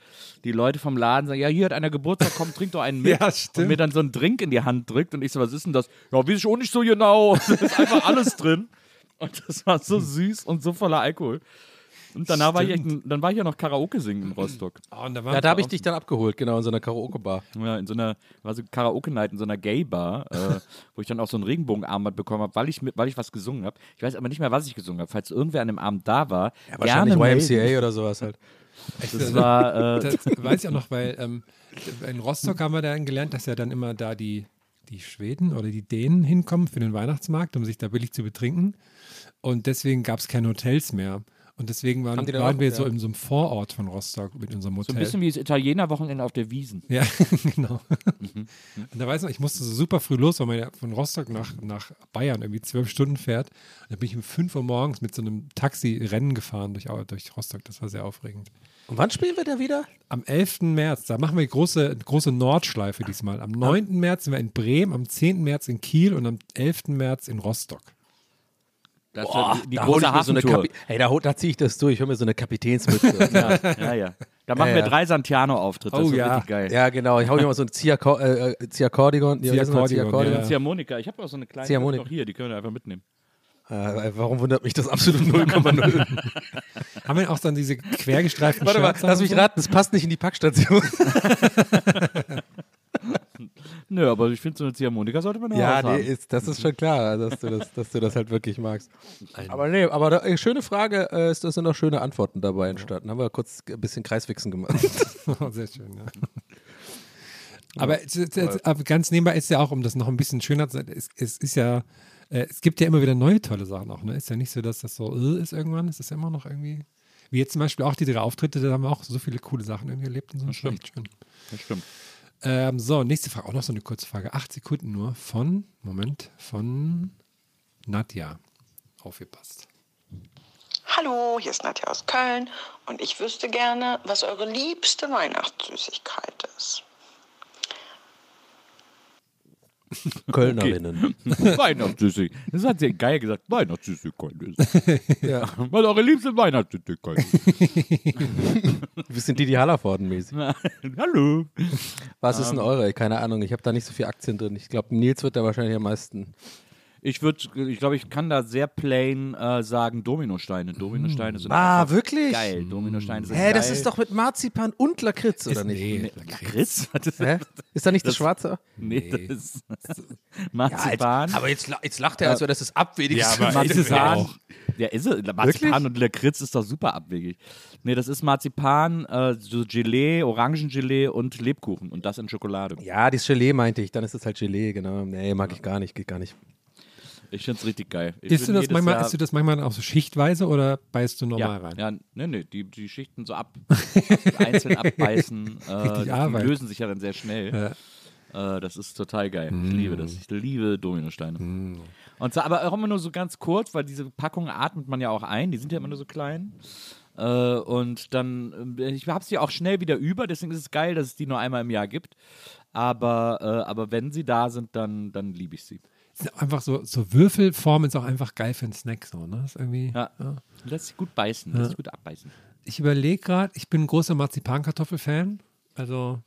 die Leute vom Laden sagen, ja, hier hat einer Geburtstag, komm, trink doch einen mit. Ja, und stimmt. mir dann so einen Drink in die Hand drückt und ich so, was ist denn das? Ja, weiß ich auch nicht so genau. Da ist einfach alles drin. Und das war so süß und so voller Alkohol. Und danach war ich, dann war ich ja noch Karaoke singen in Rostock. Oh, und da Ja, da habe ich dich dann abgeholt, genau, in so einer Karaoke-Bar. Ja, in so einer, war so Karaoke-Night in so einer Gay-Bar, äh, wo ich dann auch so ein Regenbogenarmband bekommen habe, weil ich, mit- weil ich was gesungen habe. Ich weiß aber nicht mehr, was ich gesungen habe. Falls irgendwer an dem Abend da war, Ja, gerne wahrscheinlich melden. YMCA oder sowas halt. Das war, äh, Das weiß ich auch noch, weil ähm, in Rostock haben wir dann gelernt, dass ja dann immer da die, die Schweden oder die Dänen hinkommen für den Weihnachtsmarkt, um sich da billig zu betrinken. Und deswegen gab es keine Hotels mehr. Und deswegen waren, waren auch- wir ja. so in so einem Vorort von Rostock mit unserem so Hotel. ein bisschen wie das Italiener-Wochenende auf der Wiesen. Ja, genau. Und da weiß ich noch, ich musste so super früh los, weil man ja von Rostock nach, nach Bayern irgendwie zwölf Stunden fährt. Und da bin ich um fünf Uhr morgens mit so einem Taxi-Rennen gefahren durch, durch Rostock. Das war sehr aufregend. Und wann spielen wir da wieder? Am 11. März, da machen wir große, große Nordschleife diesmal. Am 9. März sind wir in Bremen, am 10. März in Kiel und am 11. März in Rostock. Das Boah, war die, die da große so eine. Kapi Hey, da, da ziehe ich das durch. Ich hol mir so eine Kapitänsmütze. ja, ja, ja. Da machen Ja, wir ja. drei Santiano-Auftritte. Das Oh, ja. richtig geil. ja, genau. Ich hau mir mal so ein Ziakor äh, äh. Ja? Ziakordigon, Ziakordigon. ja. Ziehharmonika. Ich habe auch so eine kleine Ziehharmonika. noch hier, die können wir einfach mitnehmen. Äh, warum wundert mich das absolut 0,0? Haben wir auch dann diese quergestreiften Warte mal, Shirts lass mich so? raten, das passt nicht in die Packstation. Nö, aber ich finde, so eine Ziehharmonika sollte man ja, auch nee, haben. ist, das ist schon klar, dass du das, dass du das halt wirklich magst. Aber nee, aber da, äh, schöne Frage, äh, ist, da sind auch schöne Antworten dabei entstanden. Haben wir kurz ein bisschen Kreiswichsen gemacht. Sehr schön, ja. Aber, es ist- es- aber ganz nebenbei ist ja auch, um das noch ein bisschen schöner zu sagen, es, es ist ja, äh, es gibt ja immer wieder neue tolle Sachen auch. Ne? Ist ja nicht so, dass das so äh, ist irgendwann. Es ist ja immer noch irgendwie. Wie jetzt zum Beispiel auch die drei Auftritte, da haben wir auch so viele coole Sachen irgendwie erlebt und so. Das schön. Das stimmt. Ähm, so, nächste Frage, auch noch so eine kurze Frage. Acht Sekunden nur von, Moment, von Nadja. Aufgepasst. Hallo, hier ist Nadja aus Köln und ich wüsste gerne, was eure liebste Weihnachtssüßigkeit ist. Kölnerinnen. Weihnachtssüßig. Das hat sie geil gesagt. Weihnachtssüßigkeit ist. Ja. Was eure liebste Weihnachtssüßigkeit ist. Wir sind die, die Hallervorden mäßig. Hallo. Was ist denn eure? Keine Ahnung, ich habe da nicht so viel Aktien drin. Ich glaube, Nils wird da wahrscheinlich am meisten. Ich würde, ich glaube, ich kann da sehr plain äh, sagen Dominosteine. Dominosteine sind Ah, wirklich? geil. Dominosteine sind Hä, geil. das ist doch mit Marzipan und Lakritz, oder Ist- nicht? nee. Lakritz? Was ist Hä? Ist da nicht das, Das- Schwarze? Nee, das ist Marzipan. aber jetzt, la- jetzt lacht er, als wäre das das Abwegigste. Ja, aber ist es Marzipan. auch. Ja, ist es. Marzipan und Lakritz ist doch super abwegig. Nee, das ist Marzipan, äh, so Gelee, Orangengelee und Lebkuchen und das in Schokolade. Ja, das Gelee meinte ich, dann ist es halt Gelee, genau. Nee, mag ich gar nicht, geht gar nicht. Ich finde es richtig geil. Ich Isst du, das manchmal, isst du das manchmal auch so schichtweise oder beißt du normal ja, rein? Ja, nee, nee, die, die Schichten so ab, einzeln abbeißen, äh, die lösen sich ja dann sehr schnell. Äh, das ist total geil. Ich liebe das. Ich liebe Dominosteine. Und so, aber auch immer nur so ganz kurz, weil diese Packungen atmet man ja auch ein. Die sind ja immer nur so klein. Äh, und dann, äh, ich habe sie auch schnell wieder über, deswegen ist es geil, dass es die nur einmal im Jahr gibt. Aber, äh, aber wenn sie da sind, dann, dann liebe ich sie. Einfach so, so Würfelformen ist auch einfach geil für einen Snack. So, ne? ist irgendwie, Ja. Lässt sich gut beißen, lässt sich gut abbeißen. Ich überlege gerade, ich bin ein großer Marzipankartoffel-Fan. Also,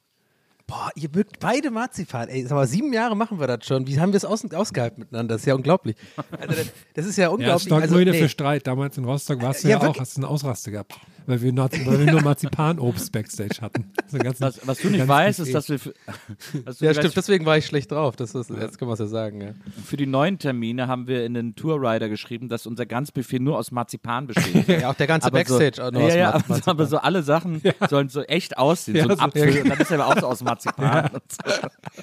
Boah, ihr mögt beide Marzipan. Ey, sag mal, sieben Jahre machen wir das schon. Wie haben wir es aus, ausgehalten miteinander? Das ist ja unglaublich. Also, das, das ist ja ja, unglaublich. stand also, immer wieder nee. für Streit. Damals in Rostock warst du Ja, ja, auch, hast du eine Ausraste gehabt. Weil wir, Nazi- weil wir nur Marzipanobst Backstage hatten. So einen ganzen- Was, was du nicht ganz weißt, Buffet. ist, dass wir Ja, stimmt, deswegen war ich schlecht drauf. Das ist, Jetzt können wir es ja sagen, ja. für die neuen Termine haben wir in den Tourrider geschrieben, dass unser Ganzbuffet nur aus Marzipan besteht. Ja, auch der ganze Aber so, Backstage auch nur ja, aus ja, Marzipan. aber, so, aber so alle Sachen sollen so echt aussehen. Ja, so ein so- Apfel, und dann ist er aber auch so aus Ja, Marzipan.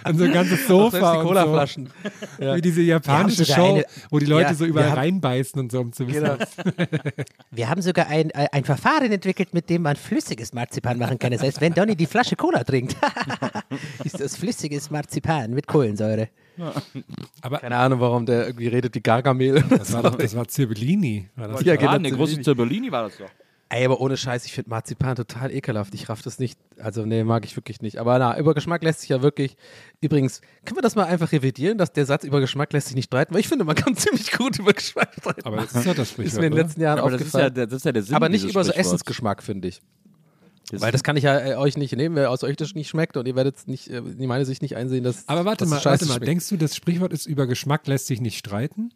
und so ein ganzes Sofa. die Colaflaschen. So. Ja. Wie diese japanische Show, eine, wo die Leute ja, so überall haben, reinbeißen und so, um zu wissen. Genau. wir haben sogar ein, ein Verfahren entwickelt, mit dem man flüssiges Marzipan machen kann. Das heißt, wenn Donny die Flasche Cola trinkt, ist das flüssiges Marzipan mit Kohlensäure. Aber Keine Ahnung, warum der irgendwie redet wie Gargamel. Das war, doch, das war Zirbellini. War das ja, genau, eine große Zirbellini war das doch. Ey, aber ohne Scheiß, ich finde Marzipan total ekelhaft. Ich raff das nicht. Also, nee, mag ich wirklich nicht. Aber na, über Geschmack lässt sich ja wirklich. Übrigens, können wir das mal einfach revidieren, dass der Satz über Geschmack lässt sich nicht streiten? Weil ich finde, man kann ziemlich gut über Geschmack streiten. Aber das ist ja das Sprichwort. Ist mir in den letzten Jahren aber aufgefallen. Das ist ja, das ist ja der Sinn aber nicht über so Essensgeschmack, finde ich. Das Weil das kann ich ja äh, euch nicht nehmen, wenn aus euch das nicht schmeckt und ihr werdet nicht, äh, in meine Sicht nicht einsehen, dass. Aber warte mal, warte mal, denkst du, das Sprichwort ist über Geschmack lässt sich nicht streiten?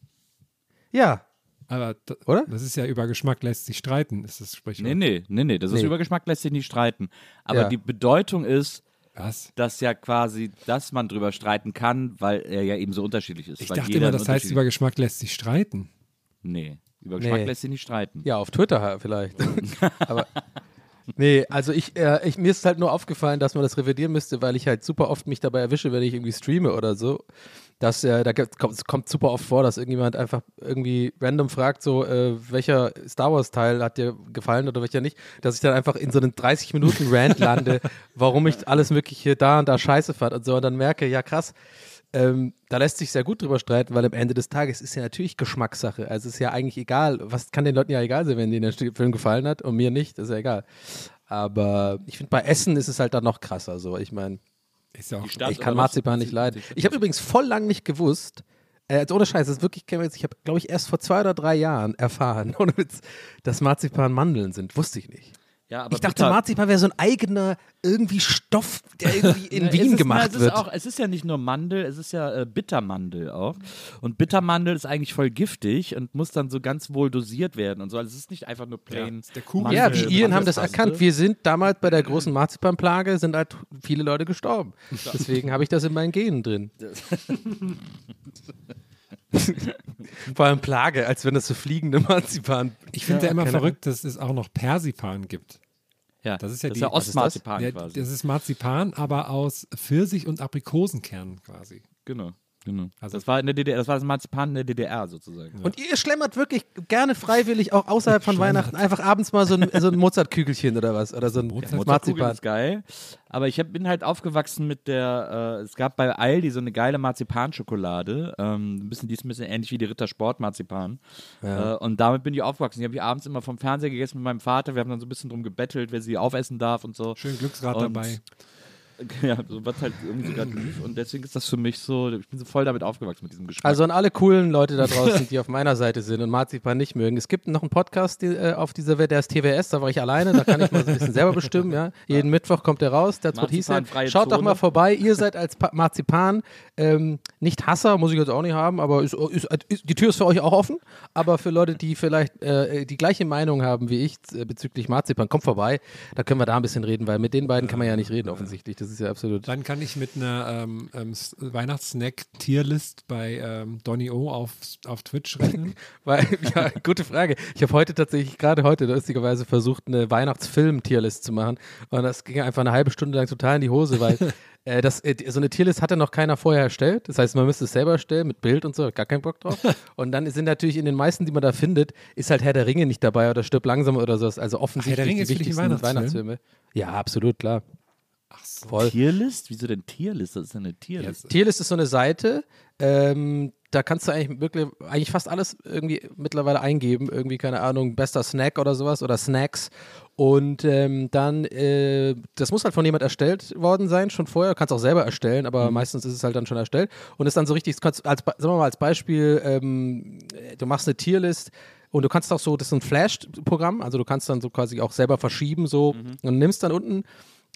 Ja. Aber da, oder? Das ist ja über Geschmack lässt sich streiten, ist das Sprichwort. Nee, nee, nee, nee, das nee. ist über Geschmack lässt sich nicht streiten. Aber ja. die Bedeutung ist, was? Dass ja quasi, dass man drüber streiten kann, weil er ja eben so unterschiedlich ist. Ich dachte immer, das heißt, über Geschmack lässt sich streiten. Nee, über Geschmack nee. lässt sich nicht streiten. Ja, auf Twitter vielleicht. Aber Nee, also ich, äh, ich, mir ist halt nur aufgefallen, dass man das revidieren müsste, weil ich halt super oft mich dabei erwische, wenn ich irgendwie streame oder so. Dass äh, da kommt, kommt super oft vor, dass irgendjemand einfach irgendwie random fragt, so, äh, welcher Star Wars-Teil hat dir gefallen oder welcher nicht, dass ich dann einfach in so einen 30 Minuten Rant lande, warum ich alles Mögliche da und da scheiße fand und so und dann merke, ja krass, ähm, da lässt sich sehr gut drüber streiten, weil am Ende des Tages ist ja natürlich Geschmackssache. Also es ist ja eigentlich egal, was kann den Leuten ja egal sein, wenn denen der Film gefallen hat und mir nicht, ist ja egal. Aber ich finde, bei Essen ist es halt dann noch krasser. So, ich meine, ich kann Marzipan nicht leiden. Ich habe übrigens voll lang nicht gewusst, also ohne Scheiß, das ist wirklich, ich habe, glaube ich, erst vor zwei oder drei Jahren erfahren, ohne Witz, dass Marzipan Mandeln sind. Wusste ich nicht. Ja, ich dachte, Marzipan wäre so ein eigener irgendwie Stoff, der irgendwie in Wien ist, gemacht na, es wird. Auch, es ist ja nicht nur Mandel, es ist ja äh, Bittermandel auch. Und Bittermandel ist eigentlich voll giftig und muss dann so ganz wohl dosiert werden und so. Also es ist nicht einfach nur plain. Ja, der ja die Iren haben das erkannt. Wir sind damals bei der großen Marzipanplage, sind halt viele Leute gestorben. Deswegen habe ich das in meinen Genen drin. Vor allem Plage, als wenn es so fliegende Marzipan. Ich finde ja immer verrückt, dass es auch noch Persipan gibt. Ja, das ist ja das die, ist ja Ostmarzipan das? quasi. Das ist Marzipan, aber aus Pfirsich- und Aprikosenkernen quasi. Genau. Genau. Also das war in der DDR, das war das Marzipan in der DDR sozusagen. Ja. Und ihr schlemmert wirklich gerne freiwillig auch außerhalb von Weihnachten einfach abends mal so ein, so ein Mozartkügelchen oder was oder so ein Mozart ja, Marzipan. ist geil. Aber ich hab, bin halt aufgewachsen mit der, äh, es gab bei Aldi so eine geile Marzipanschokolade, ähm, ein bisschen, die ist ein bisschen ähnlich wie die Ritter Sport Marzipan. Ja. Äh, und damit bin ich aufgewachsen. Die habe ich abends immer vom Fernseher gegessen mit meinem Vater. Wir haben dann so ein bisschen drum gebettelt, wer sie aufessen darf und so. Schön Glücksrad und, dabei. Ja, so was halt irgendwie so gerade lief. Und deswegen ist das für mich so, ich bin so voll damit aufgewachsen mit diesem Geschmack. Also an alle coolen Leute da draußen, die auf meiner Seite sind und Marzipan nicht mögen. Es gibt noch einen Podcast die, äh, auf dieser Welt, der ist TWS, da war ich alleine, da kann ich mal so ein bisschen selber bestimmen. Ja? Jeden ja. Mittwoch kommt der raus, der hieß Schaut Zone. doch mal vorbei, ihr seid als pa Marzipan ähm, nicht Hasser, muss ich jetzt auch nicht haben, aber ist, ist, ist, die Tür ist für euch auch offen. Aber für Leute, die vielleicht äh, die gleiche Meinung haben wie ich äh, bezüglich Marzipan, kommt vorbei, da können wir da ein bisschen reden, weil mit den beiden kann man ja nicht reden offensichtlich. Das ist ja absolut. Dann kann ich mit einer ähm, ähm, Weihnachtssnack-Tierlist bei ähm, Donny O auf, auf Twitch rechnen? Weil, ja, gute Frage. Ich habe heute tatsächlich, gerade heute lustigerweise versucht, eine Weihnachtsfilm-Tierlist zu machen. Und das ging einfach eine halbe Stunde lang total in die Hose, weil äh, das, äh, so eine Tierlist hatte noch keiner vorher erstellt. Das heißt, man müsste es selber erstellen mit Bild und so, gar keinen Bock drauf. Und dann sind natürlich in den meisten, die man da findet, ist halt Herr der Ringe nicht dabei oder Stirb langsam oder sowas. Also offensichtlich Ringe die wichtigsten Weihnachtsfilme. Ja, absolut, klar. Ach so. Voll. Tierlist? Wieso denn Tierlist? Das ist eine Tierlist. Ja, Tierlist ist so eine Seite, ähm, da kannst du eigentlich wirklich eigentlich fast alles irgendwie mittlerweile eingeben. Irgendwie, keine Ahnung, bester Snack oder sowas oder Snacks. Und ähm, dann, äh, das muss halt von jemand erstellt worden sein, schon vorher. Du kannst auch selber erstellen, aber mhm. meistens ist es halt dann schon erstellt. Und ist dann so richtig, kannst, als, sagen wir mal als Beispiel, ähm, du machst eine Tierlist und du kannst auch so, das ist ein Flash-Programm, also du kannst dann so quasi auch selber verschieben so mhm. und nimmst dann unten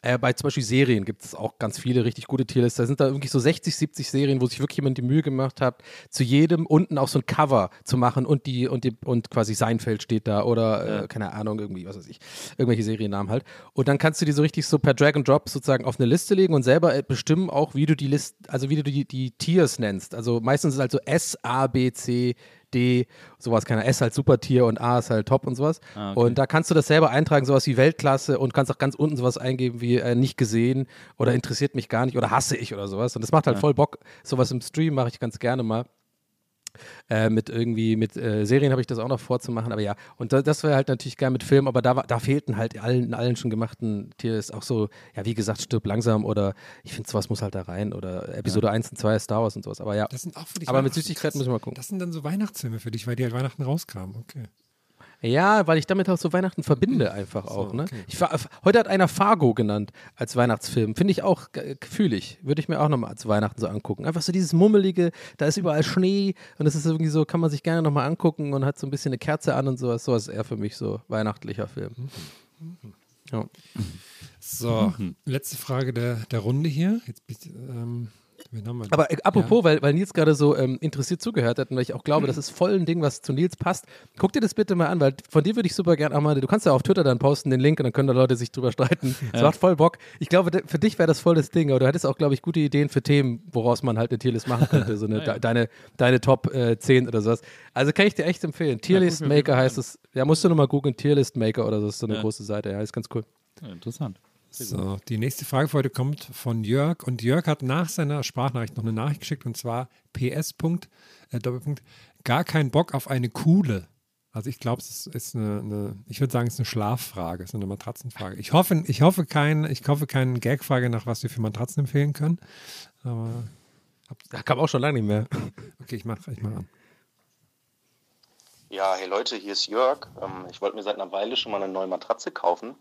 äh, bei zum Beispiel Serien gibt es auch ganz viele richtig gute Tierlists. Da sind da wirklich so 60, 70 Serien, wo sich wirklich jemand die Mühe gemacht hat, zu jedem unten auch so ein Cover zu machen und die und die und quasi Seinfeld steht da oder äh, ja. keine Ahnung, irgendwie, was weiß ich, irgendwelche Seriennamen halt. Und dann kannst du die so richtig so per Drag and Drop sozusagen auf eine Liste legen und selber äh, bestimmen auch, wie du die Liste, also wie du die, die Tiers nennst. Also meistens ist es halt so S, A, B, C, D, sowas, keiner S halt Supertier und A ist halt Top und sowas. Ah, okay. Und da kannst du das selber eintragen, sowas wie Weltklasse und kannst auch ganz unten sowas eingeben wie äh, nicht gesehen oder interessiert mich gar nicht oder hasse ich oder sowas. Und das macht halt ja. voll Bock. Sowas im Stream mache ich ganz gerne mal. Äh, mit irgendwie, mit äh, Serien habe ich das auch noch vorzumachen, aber ja, und da, das wäre halt natürlich geil mit Film, aber da, da fehlten halt allen, allen schon gemachten Tiers auch so, ja, wie gesagt, stirb langsam oder ich finde, sowas muss halt da rein oder Episode ja. 1 und 2 Star Wars und sowas, aber ja. Das sind auch für dich aber mit Süßigkeiten müssen wir mal gucken. Das sind dann so Weihnachtsfilme für dich, weil die halt Weihnachten rauskamen, okay. Ja, weil ich damit auch so Weihnachten verbinde einfach auch. So, ne? okay. ich, heute hat einer Fargo genannt als Weihnachtsfilm. Finde ich auch gefühlig. Würde ich mir auch nochmal zu Weihnachten so angucken. Einfach so dieses Mummelige, da ist überall Schnee und es ist irgendwie so, kann man sich gerne nochmal angucken und hat so ein bisschen eine Kerze an und sowas. Sowas ist eher für mich so weihnachtlicher Film. Ja. So, letzte Frage der, der Runde hier. Jetzt, ähm, aber äh, apropos, ja. weil, weil Nils gerade so ähm, interessiert zugehört hat und weil ich auch glaube, das ist voll ein Ding, was zu Nils passt. Guck dir das bitte mal an, weil von dir würde ich super gerne auch mal, du kannst ja auf Twitter dann posten den Link und dann können da Leute sich drüber streiten. Das ja. macht voll Bock. Ich glaube, für dich wäre das voll das Ding, aber du hättest auch, glaube ich, gute Ideen für Themen, woraus man halt eine Tierlist machen könnte. So eine, ja, deine, deine Top äh, 10 oder sowas. Also kann ich dir echt empfehlen. Tierlist Maker heißt es. Ja, musst du nochmal googeln, Tierlist Maker oder so, das ist so eine große Seite. Ja, ist ganz cool. interessant. So, die nächste Frage für heute kommt von Jörg und Jörg hat nach seiner Sprachnachricht noch eine Nachricht geschickt und zwar PS. Äh, Doppelpunkt, gar keinen Bock auf eine coole. Also ich glaube, es ist eine, eine ich würde sagen, es ist eine Schlaffrage, es ist eine Matratzenfrage. Ich hoffe, ich hoffe kein, ich hoffe keine Gagfrage nach was wir für Matratzen empfehlen können. Aber da kam auch schon lange nicht mehr. Okay, ich mache ich mach an. Ja, hey Leute, hier ist Jörg. Ähm, ich wollte mir seit einer Weile schon mal eine neue Matratze kaufen.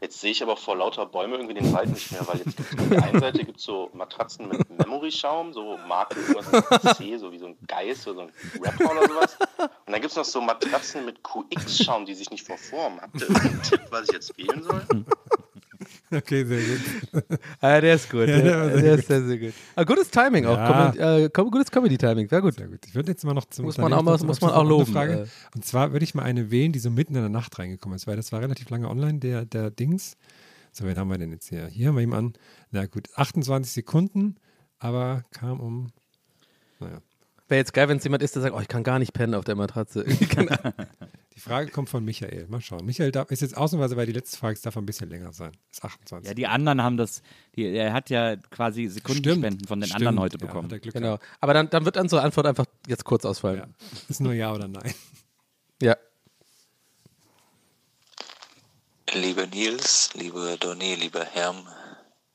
Jetzt sehe ich aber vor lauter Bäume irgendwie den Wald nicht mehr, weil jetzt gibt's, auf der einen Seite gibt es so Matratzen mit Memory-Schaum, so Marke irgendwas C, so wie so ein Geist oder so ein Rapper oder sowas. Und dann gibt es noch so Matratzen mit QX-Schaum, die sich nicht verformen. Habt ihr einen Tipp, was ich jetzt wählen soll? Okay, sehr gut. ah, der ist gut. Ja, der, der, der ist sehr, sehr gut. Ah, gutes Timing auch. Ja. äh, gutes Comedy-Timing. Sehr gut. Sehr gut. Ich würde jetzt mal noch zum Muss man auch, mal, muss man auch loben. Frage. Äh. Und zwar würde ich mal eine wählen, die so mitten in der Nacht reingekommen ist, weil das war relativ lange online, der, der Dings. So, wen haben wir denn jetzt hier? Hier haben wir jemanden. Na gut, 28 Sekunden, aber kam um. Naja. Wäre jetzt geil, wenn es jemand ist, der sagt, oh, ich kann gar nicht pennen auf der Matratze. die Frage kommt von Michael. Mal schauen. Michael darf, ist jetzt ausnahmsweise, weil die letzte Frage darf ein bisschen länger sein. Ist 28. Ja, die anderen haben das, die, er hat ja quasi Sekundenspenden Stimmt. von den Stimmt. anderen heute bekommen. Ja, genau. Gehabt. Aber dann, dann wird unsere Antwort einfach jetzt kurz ausfallen. Ja. Ist nur Ja oder Nein. Ja. Lieber Nils, lieber Donny, lieber Herm,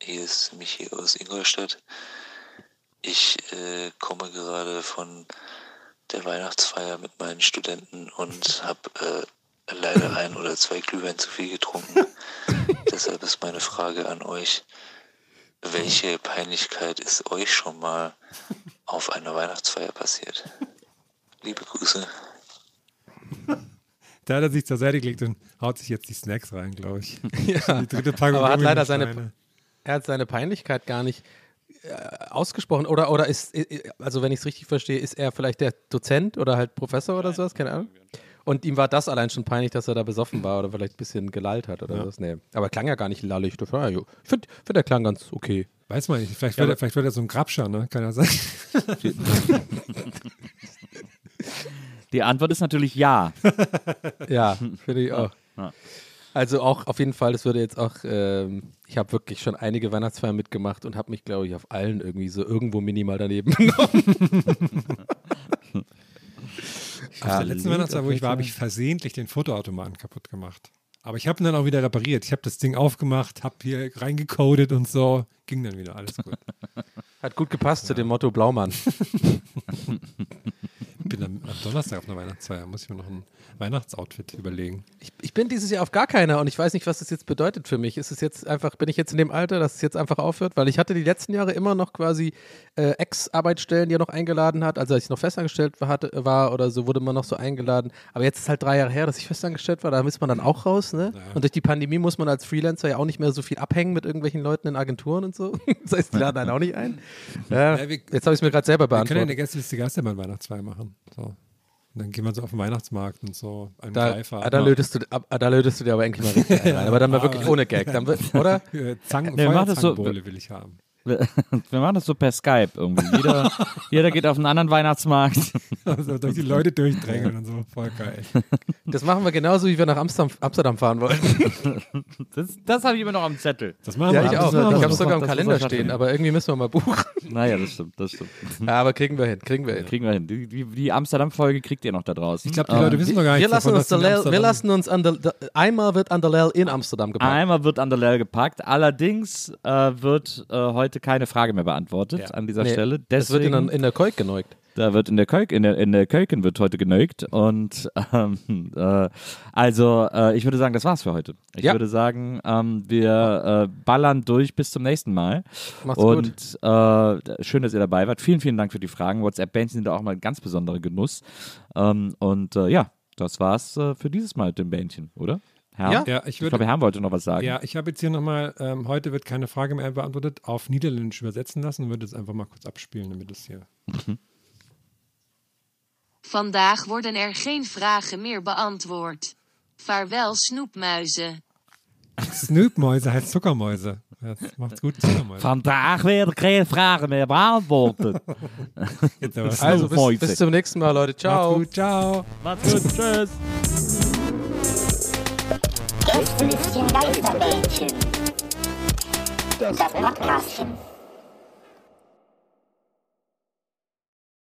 hier ist Michi aus Ingolstadt. Ich äh, komme gerade von der Weihnachtsfeier mit meinen Studenten und habe äh, leider ein oder zwei Glühwein zu viel getrunken. Deshalb ist meine Frage an euch, welche Peinlichkeit ist euch schon mal auf einer Weihnachtsfeier passiert? Liebe Grüße. Da hat er sich zur Seite gelegt und haut sich jetzt die Snacks rein, glaube ich. ja, die dritte Packung. Aber hat leider seine, er hat seine Peinlichkeit gar nicht ausgesprochen oder, oder ist, also wenn ich es richtig verstehe, ist er vielleicht der Dozent oder halt Professor oder sowas, keine Ahnung. Und ihm war das allein schon peinlich, dass er da besoffen war oder vielleicht ein bisschen gelallt hat oder ja. was. Nee. Aber klang ja gar nicht lallig. Ich finde, find, der klang ganz okay. Weiß man nicht. Vielleicht, ja, wird, er, vielleicht wird er so ein Grabscher, ne? Kann ja sein. Die Antwort ist natürlich ja. ja, finde ich auch. Ja. Also auch auf jeden Fall, das würde jetzt auch, ähm, ich habe wirklich schon einige Weihnachtsfeiern mitgemacht und habe mich, glaube ich, auf allen irgendwie so irgendwo minimal daneben genommen. auf der letzten Weihnachtsfeier, wo ich war, habe ich versehentlich den Fotoautomaten kaputt gemacht. Aber ich habe ihn dann auch wieder repariert. Ich habe das Ding aufgemacht, habe hier reingecodet und so. Ging dann wieder, alles gut. Hat gut gepasst ja. zu dem Motto Blaumann. ich bin am, am Donnerstag auf einer Weihnachtsfeier, muss ich mir noch ein Weihnachtsoutfit überlegen. Ich, ich, bin dieses Jahr auf gar keiner und ich weiß nicht, was das jetzt bedeutet für mich. Ist es jetzt einfach, bin ich jetzt in dem Alter, dass es jetzt einfach aufhört? Weil ich hatte die letzten Jahre immer noch quasi äh, Ex-Arbeitsstellen, die er noch eingeladen hat. Also als ich noch festangestellt war, hatte, war oder so, wurde man noch so eingeladen. Aber jetzt ist halt drei Jahre her, dass ich festangestellt war, da ist man dann auch raus. Ne? Ja. Und durch die Pandemie muss man als Freelancer ja auch nicht mehr so viel abhängen mit irgendwelchen Leuten in Agenturen und so. das heißt, die laden einen auch nicht ein. Ja, ja, wir, jetzt habe ich es mir gerade selber beantwortet. Wir können ja eine Gästeliste Geisterbahn Weihnachtsfeier machen. So. Und dann gehen wir so auf den Weihnachtsmarkt und so. Einen da, Greifer. Ah, da, lötest du, ah, da lötest du dir aber endlich mal richtig ein. Aber dann mal wirklich ohne Gag. Dann wird, oder? Zang, nee, Feuerzangenbowle so, will ich haben. Wir machen das so per Skype irgendwie. Jeder, jeder geht auf einen anderen Weihnachtsmarkt. Also durch die Leute durchdrängeln und so. Voll geil. Das machen wir genauso, wie wir nach Amsterdam, Amsterdam fahren wollten. Das, das habe ich immer noch am Zettel. Das machen Ja, wir. ich Das auch. wir Ich habe noch. sogar im Das Kalender stehen, aber irgendwie müssen wir mal buchen. Naja, das stimmt, das stimmt. Ja, aber kriegen wir hin, kriegen wir hin. Kriegen wir hin. Die, die, die Amsterdam-Folge kriegt ihr noch da draußen. Ich glaube, die Leute wissen noch gar nicht Wir lassen, davon, uns dass der in Lel, wir Amsterdam- lassen uns an der, der, einmal wird an der Lel in Amsterdam gepackt. Einmal wird an der Lel gepackt. Allerdings äh, wird äh, heute keine Frage mehr beantwortet Ja. an dieser Nee, Stelle. Das wird in, Deswegen, der- in der Keuk geneugt. da wird in der Kölk, in der, in der Kölken wird heute genögt. Und ähm, äh, also äh, ich würde sagen, das war's für heute. Ich Ja. würde sagen, ähm, wir äh, ballern durch bis zum nächsten Mal. Macht's gut. Und äh, schön, dass ihr dabei wart. Vielen, vielen Dank für die Fragen. WhatsApp-Bands sind da auch mal ein ganz besonderer Genuss. Ähm, und äh, ja, das war's äh, für dieses Mal mit dem Bändchen, oder? Herr? Ja. Ja, ich Ich würde. glaube, Herr wollte noch was sagen. Ja, ich habe jetzt hier nochmal, ähm, heute wird keine Frage mehr beantwortet, auf Niederländisch übersetzen lassen und würde es einfach mal kurz abspielen, damit es hier. Vandaag worden er geen vragen meer beantwoord. Vaarwel snoepmuizen. Snoopmäuse heißt Zuckermäuse. Das macht's gut, Zuckermäuse. Vandaag werden geen vragen mehr beantwortet. Also bis, bis zum nächsten Mal, Leute. Ciao. Macht's gut, ciao. Macht's gut, tschüss. Gästelistchen Geisterbällchen. Das Podcastchen.